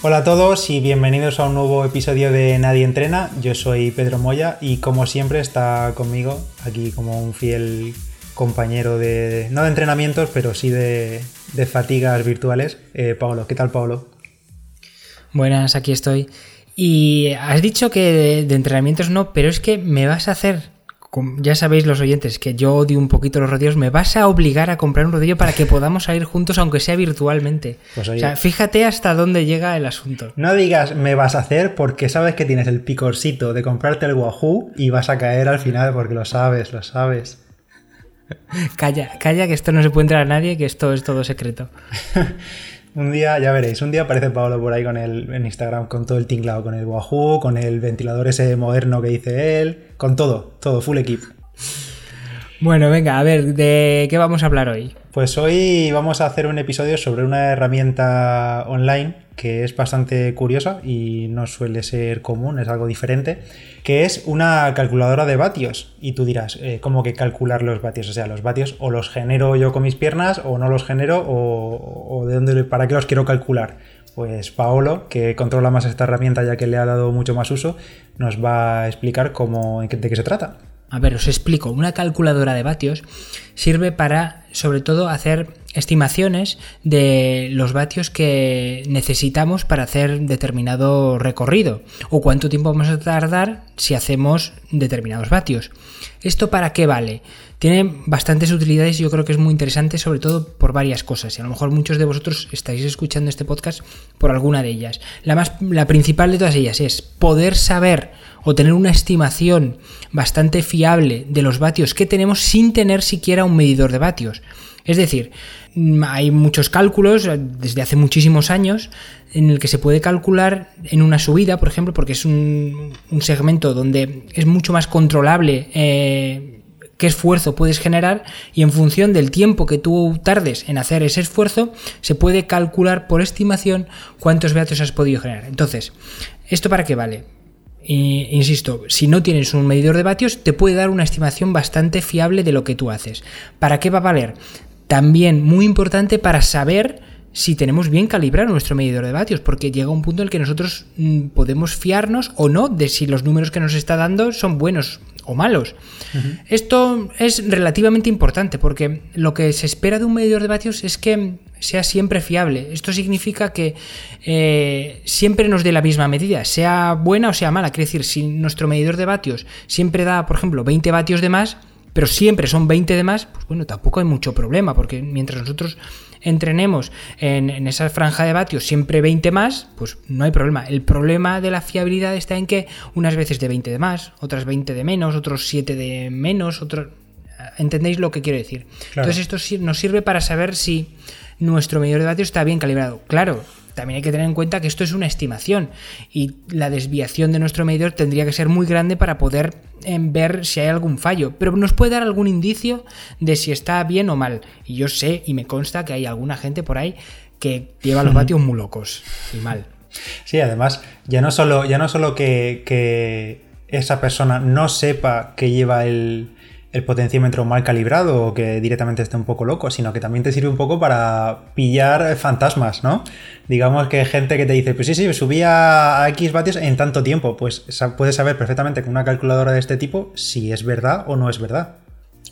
Hola a todos y bienvenidos a un nuevo episodio de Nadie Entrena. Yo soy Pedro Moya y como siempre está conmigo aquí como un fiel compañero de, no de entrenamientos, pero sí de, fatigas virtuales, eh, Pablo. ¿Qué tal, Pablo? Buenas, aquí estoy. Y has dicho que de entrenamientos no, pero es que me vas a hacer ya sabéis los oyentes que yo odio un poquito los rodillos, me vas a obligar a comprar un rodillo para que podamos salir juntos, aunque sea virtualmente. Pues o sea, fíjate hasta dónde llega el asunto. No digas me vas a hacer porque sabes que tienes el picorcito de comprarte el Wahoo y vas a caer al final porque lo sabes, lo sabes. calla, calla, que esto no se puede entrar a nadie, que esto es todo secreto. Un día, ya veréis, un día aparece Pablo por ahí con el, en Instagram con todo el tinglado, con el Wahoo, con el ventilador ese moderno que dice él, con todo, todo, full equip. Bueno, venga, a ver, ¿de qué vamos a hablar hoy? Pues hoy vamos a hacer un episodio sobre una herramienta online que es bastante curiosa y no suele ser común, es algo diferente, que es una calculadora de vatios. Y tú dirás, eh, ¿cómo que calcular los vatios? O sea, los vatios o los genero yo con mis piernas o no los genero o, de dónde, para qué los quiero calcular. Pues Paolo, que controla más esta herramienta ya que le ha dado mucho más uso, nos va a explicar cómo, de qué se trata. A ver, os explico. Una calculadora de vatios sirve para, sobre todo, hacer estimaciones de los vatios que necesitamos para hacer determinado recorrido o cuánto tiempo vamos a tardar si hacemos determinados vatios. ¿Esto para qué vale? Tiene bastantes utilidades y yo creo que es muy interesante sobre todo por varias cosas y a lo mejor muchos de vosotros estáis escuchando este podcast por alguna de ellas. La, más, la principal de todas ellas es poder saber o tener una estimación bastante fiable de los vatios que tenemos sin tener siquiera un medidor de vatios. Es decir, mm, hay muchos cálculos eh, desde hace muchísimos años en el que se puede calcular en una subida, por ejemplo, porque es un, segmento donde es mucho más controlable eh, qué esfuerzo puedes generar y en función del tiempo que tú tardes en hacer ese esfuerzo, se puede calcular por estimación cuántos vatios has podido generar. Entonces, ¿esto para qué vale? insisto, si no tienes un medidor de vatios, te puede dar una estimación bastante fiable de lo que tú haces. ¿Para qué va a valer? También muy importante para saber si tenemos bien calibrado nuestro medidor de vatios, porque llega un punto en el que nosotros mm, podemos fiarnos o no de si los números que nos está dando son buenos o malos. Esto es relativamente importante porque lo que se espera de un medidor de vatios es que sea siempre fiable. Esto significa que eh, siempre nos dé la misma medida, sea buena o sea mala. Quiere decir, si nuestro medidor de vatios siempre da, por ejemplo, 20 vatios de más, pero siempre son 20 de más, pues bueno, tampoco hay mucho problema, porque mientras nosotros entrenemos en, esa franja de vatios siempre 20 más, pues no hay problema. El problema de la fiabilidad está en que unas veces de 20 de más, otras 20 de menos, otros 7 de menos, otros... ¿Entendéis lo que quiero decir? Entonces esto nos sirve para saber si nuestro medidor de vatios está bien calibrado. Claro, también hay que tener en cuenta que esto es una estimación y la desviación de nuestro medidor tendría que ser muy grande para poder em, ver si hay algún fallo, pero nos puede dar algún indicio de si está bien o mal. Y yo sé y me consta que hay alguna gente por ahí que lleva los vatios muy locos y mal. Sí, además, ya no solo, ya no solo que, que esa persona no sepa que lleva el, el potenciómetro mal calibrado o que directamente esté un poco loco, sino que también te sirve un poco para pillar fantasmas, ¿no? Digamos que gente que te dice, pues sí, sí, subía a X vatios en tanto tiempo, pues puedes saber perfectamente con una calculadora de este tipo si es verdad o no es verdad.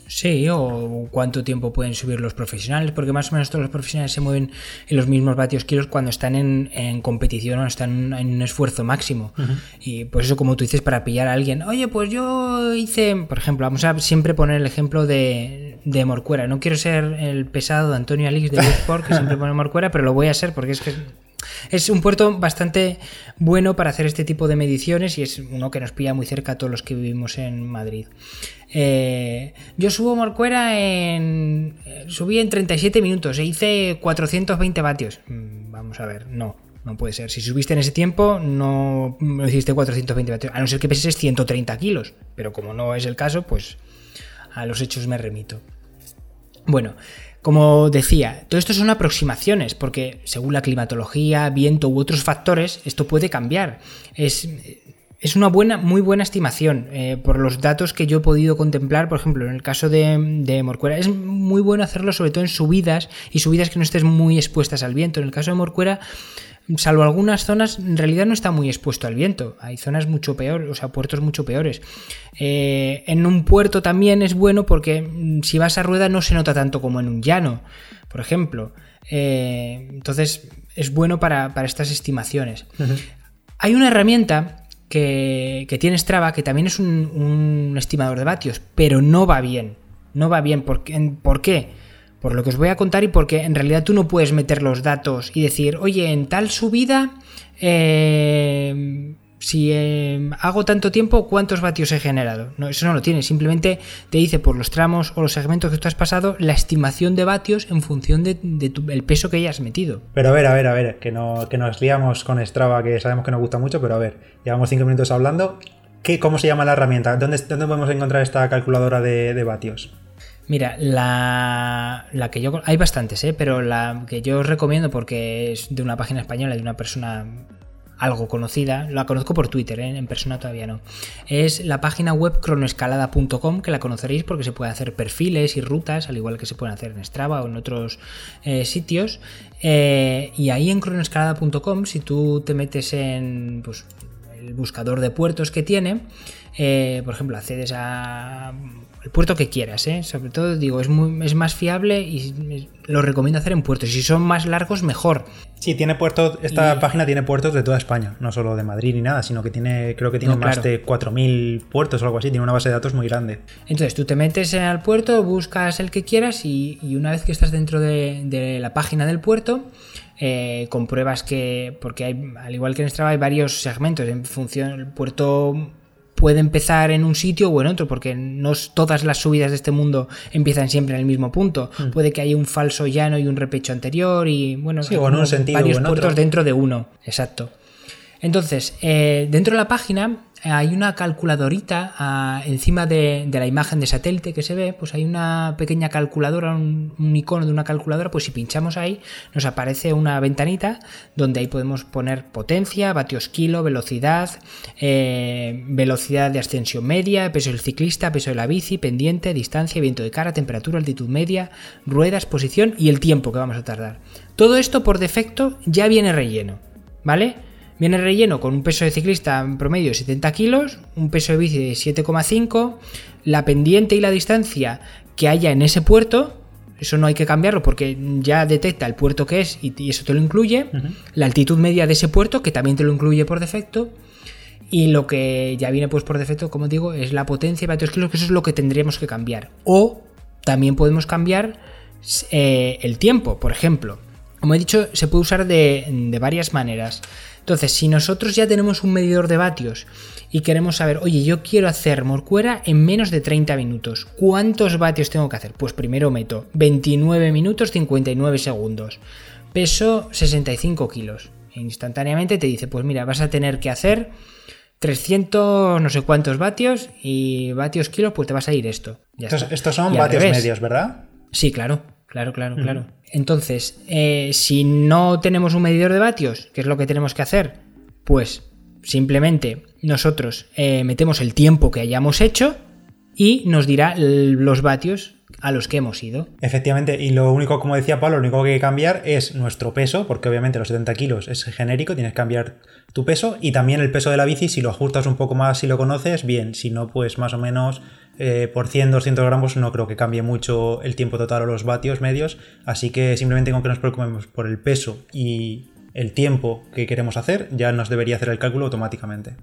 Sí, o cuánto tiempo pueden subir los profesionales, porque más o menos todos los profesionales se mueven en los mismos vatios kilos cuando están en, competición o están en un esfuerzo máximo. Y pues eso, como tú dices, para pillar a alguien, oye, pues yo hice, por ejemplo, vamos a siempre poner el ejemplo de, de Morcuera. No quiero ser el pesado de Antonio Alix de Sport, que siempre pone Morcuera, pero lo voy a ser porque es que es un puerto bastante bueno para hacer este tipo de mediciones y es uno que nos pilla muy cerca a todos los que vivimos en Madrid. Eh, yo subo Morcuera en. Subí en 37 minutos e hice 420 vatios. Mm, vamos a ver, no, no puede ser. Si subiste en ese tiempo, no hiciste 420 vatios. A no ser que peses 130 kilos. Pero como no es el caso, pues a los hechos me remito. Bueno, como decía, todo esto son aproximaciones, porque según la climatología, viento u otros factores, esto puede cambiar. Es, es una buena, muy buena estimación eh, por los datos que yo he podido contemplar, por ejemplo, en el caso de, de, Morcuera. Es muy bueno hacerlo sobre todo en subidas y subidas que no estés muy expuestas al viento. En el caso de Morcuera salvo algunas zonas, en realidad no está muy expuesto al viento. Hay zonas mucho peores, o sea, puertos mucho peores. Eh, en un puerto también es bueno porque mm, si vas a rueda no se nota tanto como en un llano, por ejemplo. Eh, entonces es bueno para, estas estimaciones. Hay una herramienta que, tiene Strava que también es un, estimador de vatios, pero no va bien. No va bien. ¿Por qué? Por lo que os voy a contar y porque en realidad tú no puedes meter los datos y decir, oye, en tal subida, eh, si eh, hago tanto tiempo, ¿cuántos vatios he generado? No, eso no lo tiene, simplemente te dice por los tramos o los segmentos que tú has pasado la estimación de vatios en función del de, peso que hayas metido. Pero a ver, a ver, a ver, que, no, que nos liamos con Strava, que sabemos que nos gusta mucho, pero a ver, llevamos cinco minutos hablando. ¿Qué, ¿Cómo se llama la herramienta? ¿Dónde, dónde podemos encontrar esta calculadora de vatios? Mira, la, que yo... Hay bastantes, ¿eh? pero la que yo os recomiendo porque es de una página española, de una persona algo conocida, la conozco por Twitter, ¿eh? en persona todavía no. Es la página web cronoescalada.com, que la conoceréis porque se puede hacer perfiles y rutas, al igual que se pueden hacer en Strava o en otros eh, sitios. Eh, y ahí en cronoescalada.com, si tú te metes en pues, el buscador de puertos que tiene, por ejemplo, accedes a el puerto que quieras, ¿eh? Sobre todo, digo, es, es más fiable y lo recomiendo hacer en puertos. Si son más largos, mejor. Sí, tiene puertos, esta página tiene puertos de toda España, no solo de Madrid ni nada, sino que tiene, creo que tiene más de 4.000 puertos o algo así, tiene una base de datos muy grande. Entonces, tú te metes al puerto, buscas el que quieras y, una vez que estás dentro de, la página del puerto, eh, compruebas que, porque hay, al igual que en Strava, hay varios segmentos en función, del puerto puede empezar en un sitio o en otro, porque no todas las subidas de este mundo empiezan siempre en el mismo punto. Hmm. Puede que haya un falso llano y un repecho anterior y bueno, varios puertos dentro de uno. Exacto. Entonces, eh, dentro de la página hay una calculadorita ah, encima de, la imagen de satélite que se ve, pues hay una pequeña calculadora, un, icono de una calculadora, pues si pinchamos ahí nos aparece una ventanita donde ahí podemos poner potencia, vatios kilo, velocidad, eh, velocidad de ascensión media, peso del ciclista, peso de la bici, pendiente, distancia, viento de cara, temperatura, altitud media, ruedas, posición y el tiempo que vamos a tardar. Todo esto por defecto ya viene relleno, ¿vale? Viene relleno con un peso de ciclista en promedio de 70 kilos, un peso de bici de 7,5, la pendiente y la distancia que haya en ese puerto, eso no hay que cambiarlo porque ya detecta el puerto que es y, eso te lo incluye, la altitud media de ese puerto que también te lo incluye por defecto, y lo que ya viene pues por defecto, como digo, es la potencia de vatios kilos, que eso es lo que tendríamos que cambiar. O también podemos cambiar eh, el tiempo, por ejemplo. Como he dicho, se puede usar de, de varias maneras. Entonces, si nosotros ya tenemos un medidor de vatios y queremos saber, oye, yo quiero hacer morcuera en menos de 30 minutos, ¿cuántos vatios tengo que hacer? Pues primero meto 29 minutos 59 segundos, peso 65 kilos. E instantáneamente te dice, pues mira, vas a tener que hacer 300 no sé cuántos vatios y vatios kilos, pues te vas a ir esto. estos, son vatios medios, ¿verdad? Sí, claro, claro, claro, claro. Entonces, eh, si no tenemos un medidor de vatios, ¿qué es lo que tenemos que hacer? Pues simplemente nosotros eh, metemos el tiempo que hayamos hecho y nos dirá los vatios a los que hemos ido. Efectivamente, y lo único, como decía Pablo, lo único que hay que cambiar es nuestro peso, porque obviamente los 70 kilos es genérico, tienes que cambiar tu peso y también el peso de la bici, si lo ajustas un poco más, si lo conoces, bien, si no, pues más o menos eh, por 100, 200 gramos no creo que cambie mucho el tiempo total o los vatios medios, así que simplemente con que nos preocupemos por el peso y el tiempo que queremos hacer, ya nos debería hacer el cálculo automáticamente.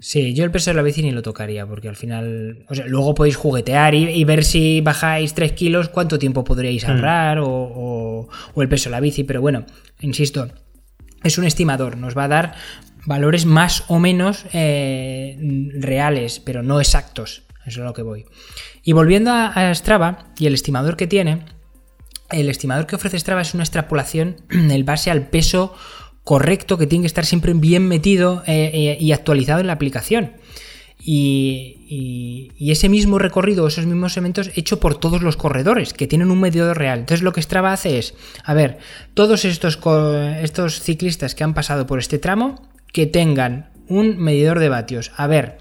Sí, yo el peso de la bici ni lo tocaría, porque al final. O sea, luego podéis juguetear y, ver si bajáis 3 kilos, cuánto tiempo podríais hmm. ahorrar, o, el peso de la bici, pero bueno, insisto, es un estimador, nos va a dar valores más o menos eh, reales, pero no exactos. Eso es a lo que voy. Y volviendo a, Strava y el estimador que tiene, el estimador que ofrece Strava es una extrapolación en base al peso correcto que tiene que estar siempre bien metido eh, eh, y actualizado en la aplicación. Y, ese mismo recorrido, esos mismos elementos, hecho por todos los corredores que tienen un medidor real. Entonces lo que Strava hace es, a ver, todos estos, estos ciclistas que han pasado por este tramo, que tengan un medidor de vatios. A ver,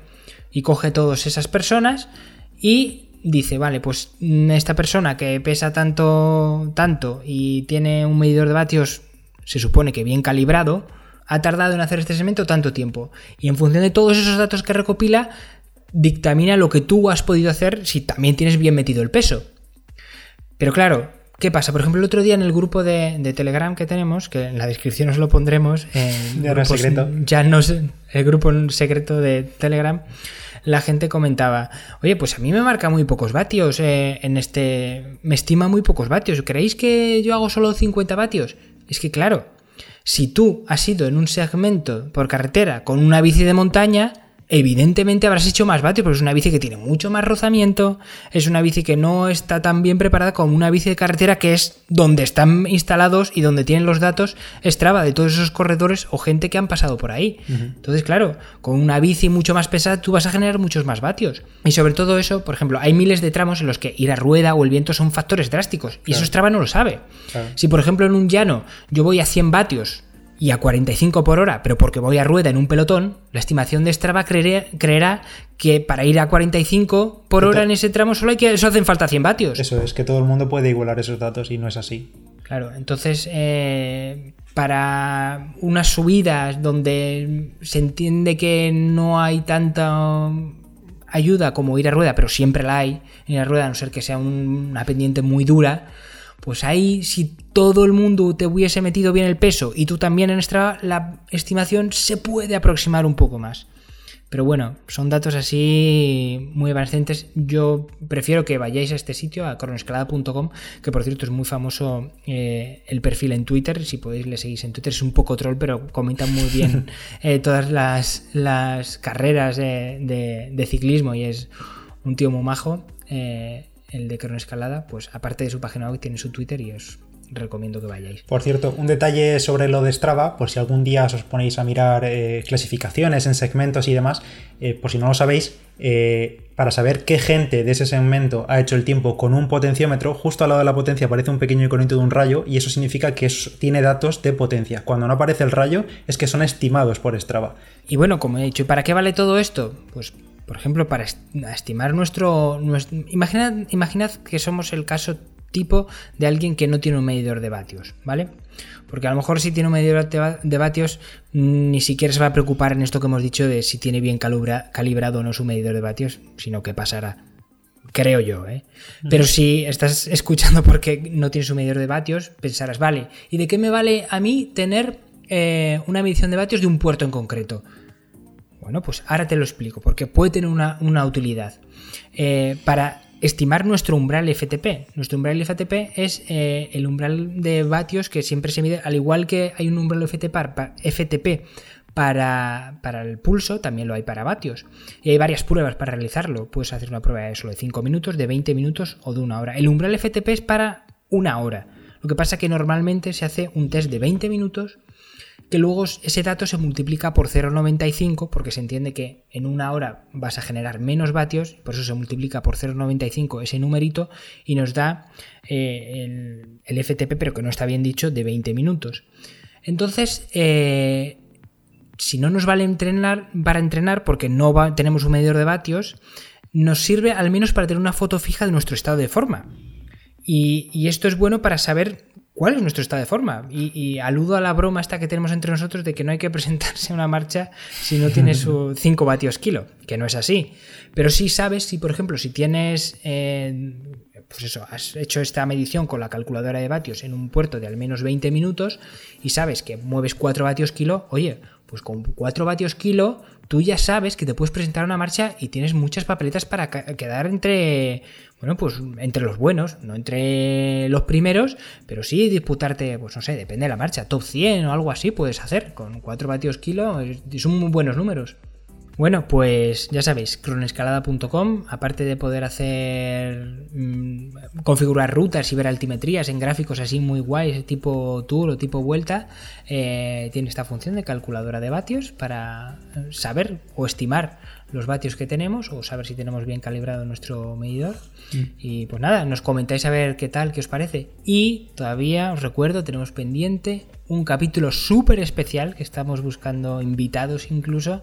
y coge todas esas personas y dice, vale, pues esta persona que pesa tanto, tanto y tiene un medidor de vatios se supone que bien calibrado, ha tardado en hacer este segmento tanto tiempo. Y en función de todos esos datos que recopila, dictamina lo que tú has podido hacer si también tienes bien metido el peso. Pero claro, ¿qué pasa? Por ejemplo, el otro día en el grupo de, Telegram que tenemos, que en la descripción os lo pondremos, ya no es secreto. Ya no es el grupo secreto de Telegram, la gente comentaba, oye, pues a mí me marca muy pocos vatios eh, en este, me estima muy pocos vatios. ¿Creéis que yo hago solo 50 vatios? Es que claro, si tú has ido en un segmento por carretera con una bici de montaña, evidentemente habrás hecho más vatios, porque es una bici que tiene mucho más rozamiento, es una bici que no está tan bien preparada como una bici de carretera que es donde están instalados y donde tienen los datos Strava de todos esos corredores o gente que han pasado por ahí. Entonces, claro, con una bici mucho más pesada tú vas a generar muchos más vatios. Y sobre todo eso, por ejemplo, hay miles de tramos en los que ir a rueda o el viento son factores drásticos y eso Strava no lo sabe. Si, por ejemplo, en un llano yo voy a 100 vatios y a 45 por hora, pero porque voy a rueda en un pelotón, la estimación de Strava creerá, que para ir a 45 por hora en ese tramo solo hay que eso hacen falta 100 vatios. Eso es que todo el mundo puede igualar esos datos y no es así. Claro, entonces eh, para unas subidas donde se entiende que no hay tanta ayuda como ir a rueda, pero siempre la hay, ir a rueda a no ser que sea una pendiente muy dura, pues ahí si todo el mundo te hubiese metido bien el peso y tú también en Strava, la estimación se puede aproximar un poco más. Pero bueno, son datos así muy evanescentes. Yo prefiero que vayáis a este sitio, a cronoescalada.com, que por cierto es muy famoso eh, el perfil en Twitter. Si podéis le seguís en Twitter, es un poco troll, pero comentan muy bien eh, todas las, carreras de, ciclismo y es un tío muy majo. El de Cronoescalada, pues aparte de su página web tiene su Twitter y os recomiendo que vayáis. Por cierto, un detalle sobre lo de Strava, por si algún día os ponéis a mirar eh, clasificaciones en segmentos y demás, eh, por si no lo sabéis, eh, para saber qué gente de ese segmento ha hecho el tiempo con un potenciómetro, justo al lado de la potencia aparece un pequeño iconito de un rayo y eso significa que tiene datos de potencia. Cuando no aparece el rayo es que son estimados por Strava. Y bueno, como he dicho, ¿y para qué vale todo esto? Pues por ejemplo, para estimar nuestro... imaginad, imaginad que somos el caso tipo de alguien que no tiene un medidor de vatios, ¿vale? Porque a lo mejor si tiene un medidor de vatios ni siquiera se va a preocupar en esto que hemos dicho de si tiene bien calibrado o no su medidor de vatios, sino que pasará. Creo yo, ¿eh? Pero si estás escuchando porque no tienes un medidor de vatios, pensarás, vale, ¿y de qué me vale a mí tener eh, una medición de vatios de un puerto en concreto? Bueno, pues ahora te lo explico, porque puede tener una, utilidad. Eh, para estimar nuestro umbral FTP. Nuestro umbral FTP es eh, el umbral de vatios que siempre se mide, al igual que hay un umbral FTP, para, para, el pulso, también lo hay para vatios. Y hay varias pruebas para realizarlo. Puedes hacer una prueba de solo de 5 minutos, de 20 minutos o de una hora. El umbral FTP es para una hora. Lo que pasa es que normalmente se hace un test de 20 minutos que luego ese dato se multiplica por 0,95 porque se entiende que en una hora vas a generar menos vatios, por eso se multiplica por 0,95 ese numerito y nos da eh, el, FTP, pero que no está bien dicho, de 20 minutos. Entonces, eh, si no nos vale entrenar para entrenar porque no tenemos un medidor de vatios, nos sirve al menos para tener una foto fija de nuestro estado de forma. y, esto es bueno para saber cuál es nuestro estado de forma. Y, aludo a la broma esta que tenemos entre nosotros de que no hay que presentarse a una marcha si no tienes 5 vatios kilo, que no es así. Pero sí sabes si, por ejemplo, si tienes, eh, pues eso, has hecho esta medición con la calculadora de vatios en un puerto de al menos 20 minutos y sabes que mueves 4 vatios kilo, oye, pues con 4 vatios kilo tú ya sabes que te puedes presentar una marcha y tienes muchas papeletas para quedar entre, bueno, pues entre los buenos, no entre los primeros, pero sí disputarte, pues no sé, depende de la marcha, top 100 o algo así puedes hacer, con 4 vatios kilo, son muy buenos números. Bueno, pues ya sabéis, cronescalada.com, aparte de poder hacer mm, configurar rutas y ver altimetrías en gráficos así muy guays, tipo tour o tipo vuelta, eh, tiene esta función de calculadora de vatios para saber o estimar los vatios que tenemos o saber si tenemos bien calibrado nuestro medidor. Mm. Y pues nada, nos comentáis a ver qué tal, qué os parece. Y todavía os recuerdo, tenemos pendiente un capítulo súper especial que estamos buscando invitados incluso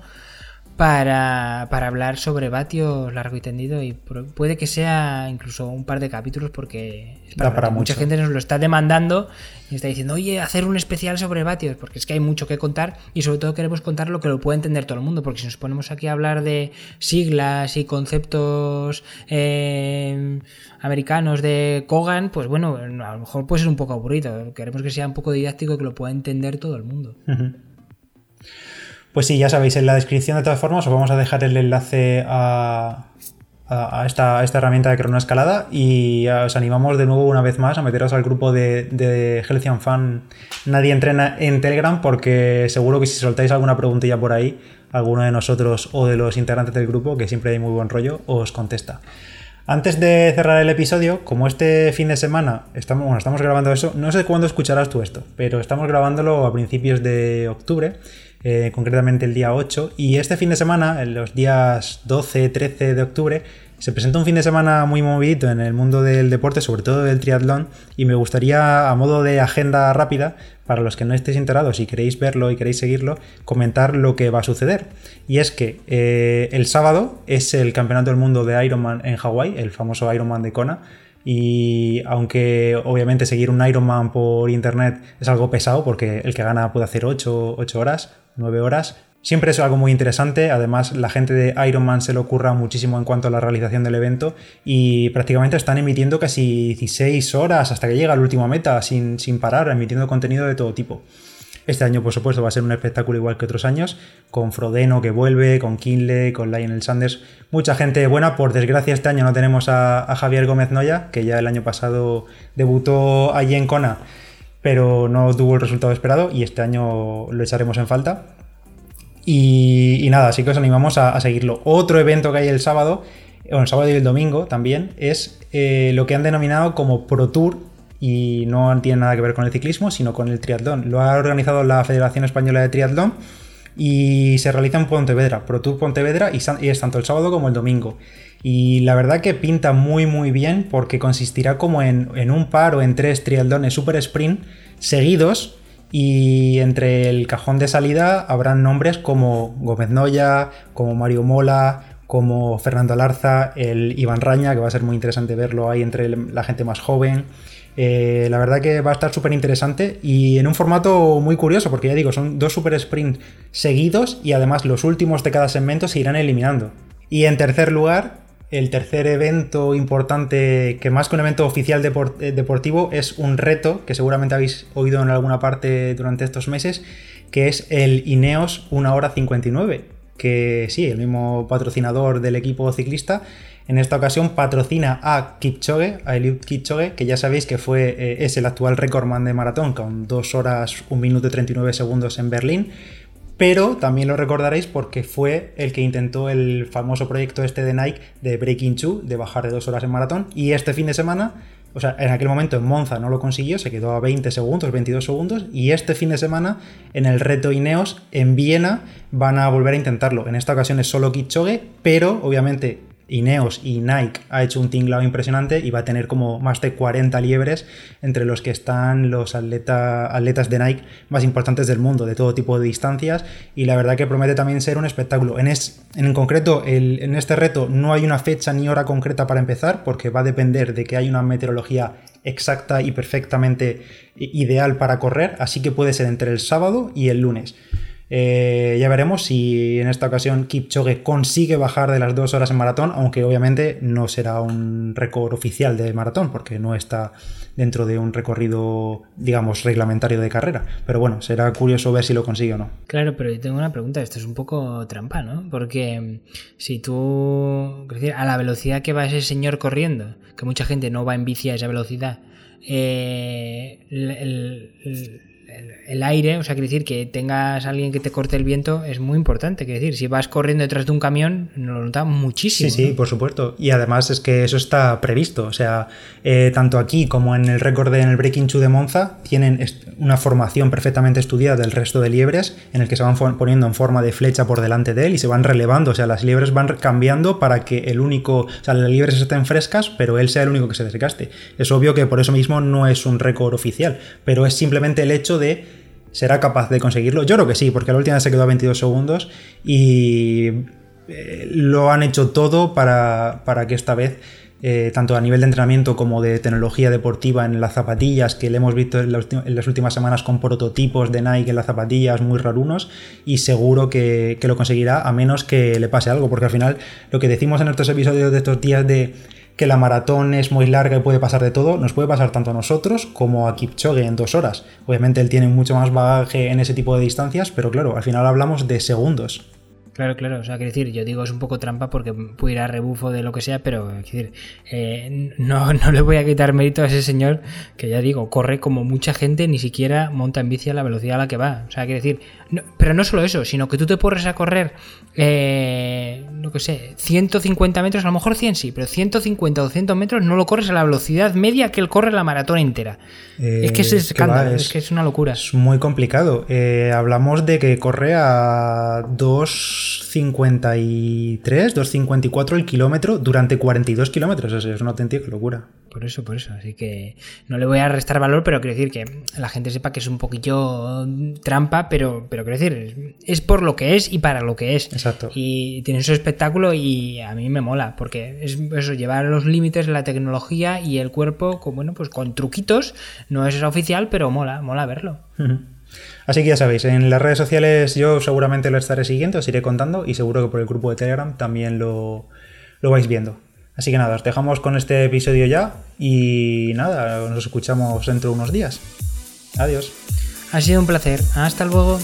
para, hablar sobre vatios largo y tendido y puede que sea incluso un par de capítulos porque para, mucha gente nos lo está demandando y está diciendo, oye, hacer un especial sobre vatios, porque es que hay mucho que contar y sobre todo queremos contar lo que lo puede entender todo el mundo, porque si nos ponemos aquí a hablar de siglas y conceptos eh, americanos de Kogan, pues bueno, a lo mejor puede ser un poco aburrido, queremos que sea un poco didáctico y que lo pueda entender todo el mundo. Pues sí, ya sabéis, en la descripción de todas formas os vamos a dejar el enlace a, esta, herramienta de cronoescalada y os animamos de nuevo una vez más a meteros al grupo de, de Fan Nadie Entrena en Telegram porque seguro que si soltáis alguna preguntilla por ahí, alguno de nosotros o de los integrantes del grupo, que siempre hay muy buen rollo, os contesta. Antes de cerrar el episodio, como este fin de semana estamos, estamos grabando eso, no sé cuándo escucharás tú esto, pero estamos grabándolo a principios de octubre eh, concretamente el día 8. Y este fin de semana, en los días 12, 13 de octubre, se presenta un fin de semana muy movidito en el mundo del deporte, sobre todo del triatlón, y me gustaría, a modo de agenda rápida, para los que no estéis enterados y queréis verlo y queréis seguirlo, comentar lo que va a suceder. Y es que eh, el sábado es el Campeonato del Mundo de Ironman en Hawái, el famoso Ironman de Kona. Y aunque obviamente seguir un Ironman por internet es algo pesado, porque el que gana puede hacer 8, 8 horas, 9 horas. Siempre es algo muy interesante, además la gente de Ironman se le ocurra muchísimo en cuanto a la realización del evento y prácticamente están emitiendo casi 16 horas hasta que llega la última meta sin, sin parar, emitiendo contenido de todo tipo. Este año, por supuesto, va a ser un espectáculo igual que otros años, con Frodeno que vuelve, con Kinley, con Lionel Sanders, mucha gente buena. Por desgracia, este año no tenemos a, Javier Gómez Noya, que ya el año pasado debutó allí en Kona pero no tuvo el resultado esperado y este año lo echaremos en falta. Y, nada, así que os animamos a, seguirlo. Otro evento que hay el sábado, o el sábado y el domingo también, es eh, lo que han denominado como Pro Tour y no tiene nada que ver con el ciclismo, sino con el triatlón. Lo ha organizado la Federación Española de Triatlón y se realiza en Pontevedra, Pro Tour Pontevedra, y, es tanto el sábado como el domingo. Y la verdad que pinta muy muy bien porque consistirá como en, un par o en tres triatlones super sprint seguidos y entre el cajón de salida habrán nombres como Gómez Noya, como Mario Mola, como Fernando Larza, el Iván Raña, que va a ser muy interesante verlo ahí entre la gente más joven. Eh, la verdad que va a estar súper interesante y en un formato muy curioso, porque ya digo, son dos super sprints seguidos y además los últimos de cada segmento se irán eliminando. Y en tercer lugar, el tercer evento importante, que más que un evento oficial eh, deportivo, es un reto que seguramente habéis oído en alguna parte durante estos meses, que es el Ineos 1 hora 59, que sí, el mismo patrocinador del equipo ciclista, en esta ocasión patrocina a Kipchoge, a Eliud Kipchoge, que ya sabéis que fue, eh, es el actual recordman de maratón, con 2 horas, 1 minuto y 39 segundos en Berlín. Pero también lo recordaréis porque fue el que intentó el famoso proyecto este de Nike de Breaking Two, de bajar de dos horas en maratón, y este fin de semana, o sea, en aquel momento en Monza no lo consiguió, se quedó a 20 segundos, 22 segundos, y este fin de semana en el reto Ineos en Viena van a volver a intentarlo. En esta ocasión es solo Kipchoge, pero obviamente Ineos y Nike ha hecho un tinglado impresionante y va a tener como más de 40 liebres entre los que están los atletas de Nike más importantes del mundo, de todo tipo de distancias y la verdad que promete también ser un espectáculo. En, en concreto, en este reto no hay una fecha ni hora concreta para empezar porque va a depender de que haya una meteorología exacta y perfectamente ideal para correr, así que puede ser entre el sábado y el lunes. Eh, ya veremos si en esta ocasión Kipchoge consigue bajar de las dos horas en maratón, aunque obviamente no será un récord oficial de maratón, porque no está dentro de un recorrido, digamos, reglamentario de carrera. Pero bueno, será curioso ver si lo consigue o no. Claro, pero yo tengo una pregunta, esto es un poco trampa, ¿no? Porque si tú, a la velocidad que va ese señor corriendo, que mucha gente no va en bici a esa velocidad, eh, el, aire, o sea, quiere decir que tengas alguien que te corte el viento es muy importante. Quiere decir, si vas corriendo detrás de un camión, lo nota muchísimo. Sí, sí, por supuesto. Y además es que eso está previsto. O sea, eh, tanto aquí como en el récord en el Breaking Two de Monza, tienen una formación perfectamente estudiada del resto de liebres, en el que se van poniendo en forma de flecha por delante de él y se van relevando. O sea, las liebres van cambiando para que el único, o sea, las liebres estén frescas, pero él sea el único que se desgaste. Es obvio que por eso mismo no es un récord oficial, pero es simplemente el hecho de ¿Será capaz de conseguirlo? Yo creo que sí, porque la última se quedó a 22 segundos y eh, lo han hecho todo para, para que esta vez eh, tanto a nivel de entrenamiento como de tecnología deportiva en las zapatillas, que le hemos visto en, las últimas semanas con prototipos de Nike en las zapatillas muy rarunos, y seguro que, lo conseguirá a menos que le pase algo, porque al final lo que decimos en estos episodios de estos días de que la maratón es muy larga y puede pasar de todo, nos puede pasar tanto a nosotros como a Kipchoge en dos horas. Obviamente él tiene mucho más bagaje en ese tipo de distancias, pero claro, al final hablamos de segundos. Claro, claro, o sea, quiero decir, yo digo es un poco trampa porque puede ir a rebufo de lo que sea, pero decir, eh, no, no le voy a quitar mérito a ese señor que ya digo, corre como mucha gente, ni siquiera monta en bici a la velocidad a la que va. O sea, quiero decir, pero no solo eso, sino que tú te pones a correr, eh, no que sé, 150 metros, a lo mejor 100 sí, pero 150 o 200 metros no lo corres a la velocidad media que él corre la maratón entera. es que es eh, escándalo, es, que es una locura. Es muy complicado. hablamos de que corre a 2 2.53, 2.54 el kilómetro durante 42 kilómetros. es una auténtica locura. Por eso, por eso. Así que no le voy a restar valor, pero quiero decir que la gente sepa que es un poquillo trampa, pero, pero quiero decir, es por lo que es y para lo que es. Exacto. Y tiene su espectáculo y a mí me mola, porque es eso, llevar los límites de la tecnología y el cuerpo, con, bueno, pues con truquitos. No es oficial, pero mola, mola verlo. Así que ya sabéis, en las redes sociales yo seguramente lo estaré siguiendo, os iré contando y seguro que por el grupo de Telegram también lo, lo vais viendo. Así que nada, os dejamos con este episodio ya y nada, nos escuchamos dentro de unos días. Adiós. Ha sido un placer. Hasta luego.